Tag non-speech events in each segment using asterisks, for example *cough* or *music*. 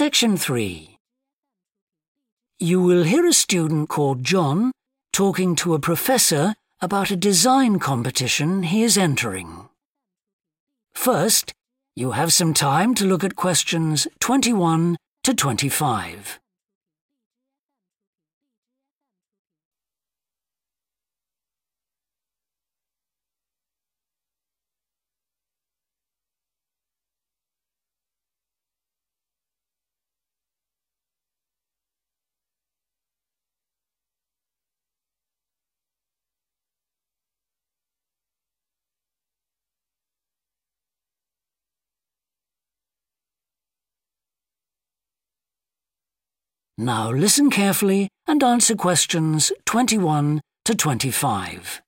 Section 3. You will hear a student called John talking to a professor about a design competition he is entering. First, you have some time to look at questions 21 to 25. Now listen carefully and answer questions 21 to 25.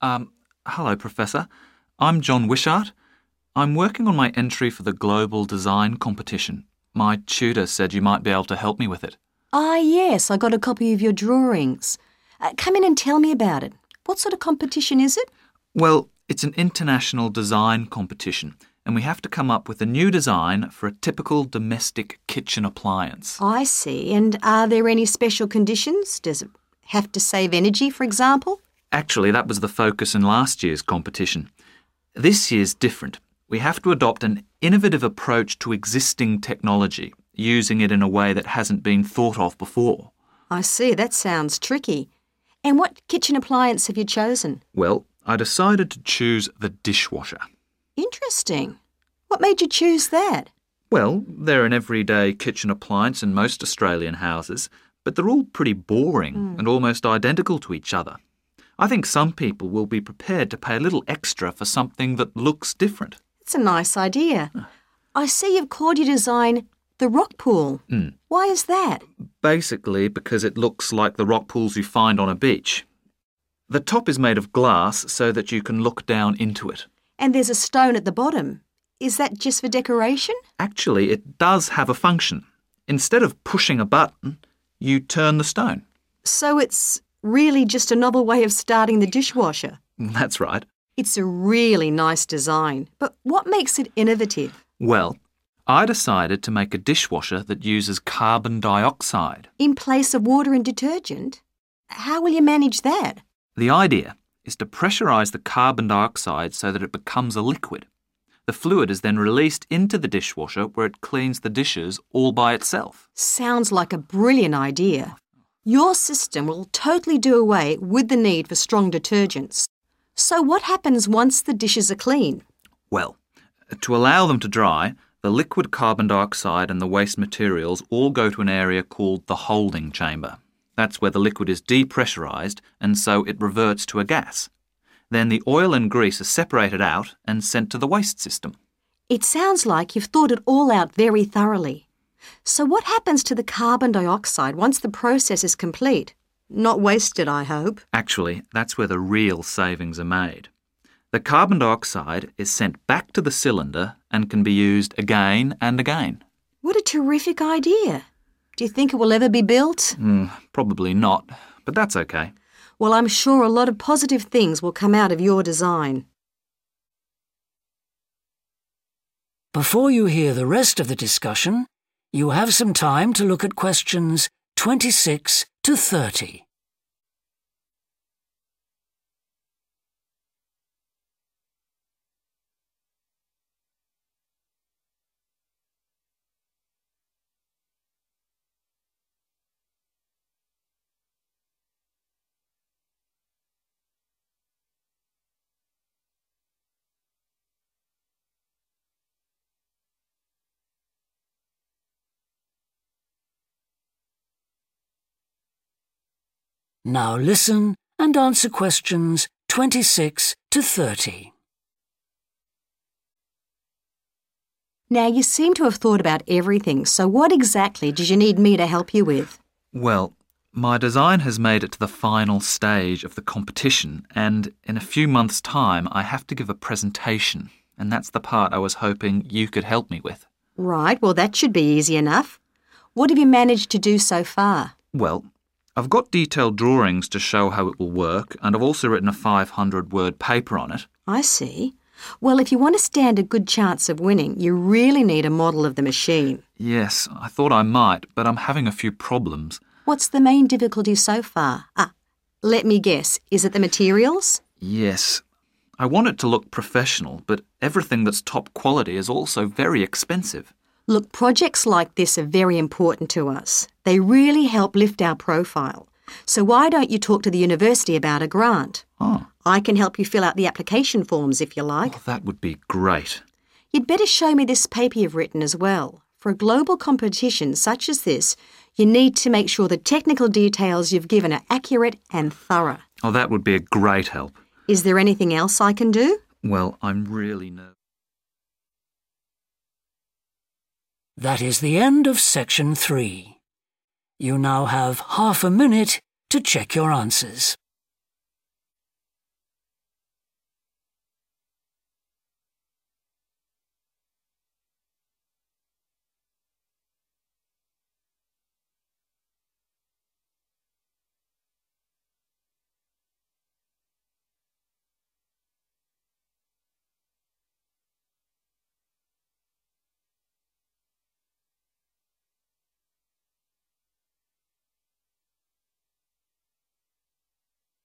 Um, hello, Professor. I'm John Wishart. I'm working on my entry for the Global Design Competition. My tutor said you might be able to help me with it. Ah, yes, I got a copy of your drawings. Uh, come in and tell me about it. What sort of competition is it? Well, it's an international design competition, and we have to come up with a new design for a typical domestic kitchen appliance. I see. And are there any special conditions? Does it have to save energy, for example? Actually, that was the focus in last year's competition. This year's different. We have to adopt an innovative approach to existing technology, using it in a way that hasn't been thought of before. I see. That sounds tricky. And what kitchen appliance have you chosen? Well, I decided to choose the dishwasher. Interesting. What made you choose that? Well, they're an everyday kitchen appliance in most Australian houses, but they're all pretty boring hmm. and almost identical to each other. I think some people will be prepared to pay a little extra for something that looks different. It's a nice idea. Ah. I see you've called your design the rock pool. Hmm. Why is that? Basically, because it looks like the rock pools you find on a beach. The top is made of glass so that you can look down into it. And there's a stone at the bottom. Is that just for decoration? Actually, it does have a function. Instead of pushing a button, you turn the stone. So it's really just a novel way of starting the dishwasher. *laughs* That's right. It's a really nice design, but what makes it innovative? Well, I decided to make a dishwasher that uses carbon dioxide. In place of water and detergent? How will you manage that? The idea is to pressurize the carbon dioxide so that it becomes a liquid. The fluid is then released into the dishwasher where it cleans the dishes all by itself. Sounds like a brilliant idea. Your system will totally do away with the need for strong detergents. So, what happens once the dishes are clean? Well, to allow them to dry, the liquid carbon dioxide and the waste materials all go to an area called the holding chamber. That's where the liquid is depressurized and so it reverts to a gas. Then the oil and grease are separated out and sent to the waste system. It sounds like you've thought it all out very thoroughly. So, what happens to the carbon dioxide once the process is complete? Not wasted, I hope. Actually, that's where the real savings are made. The carbon dioxide is sent back to the cylinder and can be used again and again. What a terrific idea. Do you think it will ever be built? Hmm, probably not, but that's okay. Well, I'm sure a lot of positive things will come out of your design. Before you hear the rest of the discussion, you have some time to look at questions 26 to 30. Now listen and answer questions 26 to 30. Now, you seem to have thought about everything, so what exactly did you need me to help you with? Well, my design has made it to the final stage of the competition, and in a few months' time, I have to give a presentation, and that's the part I was hoping you could help me with. Right, well, that should be easy enough. What have you managed to do so far? Well, I've got detailed drawings to show how it will work, and I've also written a 500 word paper on it. I see. Well, if you want to stand a good chance of winning, you really need a model of the machine. Yes, I thought I might, but I'm having a few problems. What's the main difficulty so far? Ah, let me guess. Is it the materials? Yes. I want it to look professional, but everything that's top quality is also very expensive. Look, projects like this are very important to us. They really help lift our profile. So why don't you talk to the university about a grant? Oh, I can help you fill out the application forms if you like. well, that would be great. You'd better show me this paper you've written as well. For a global competition such as this, you need to make sure the technical details you've given are accurate and thorough. Oh, that would be a great help. Is there anything else I can do? Well, I'm really nervous. That is the end of section three. You now have half a minute to check your answers.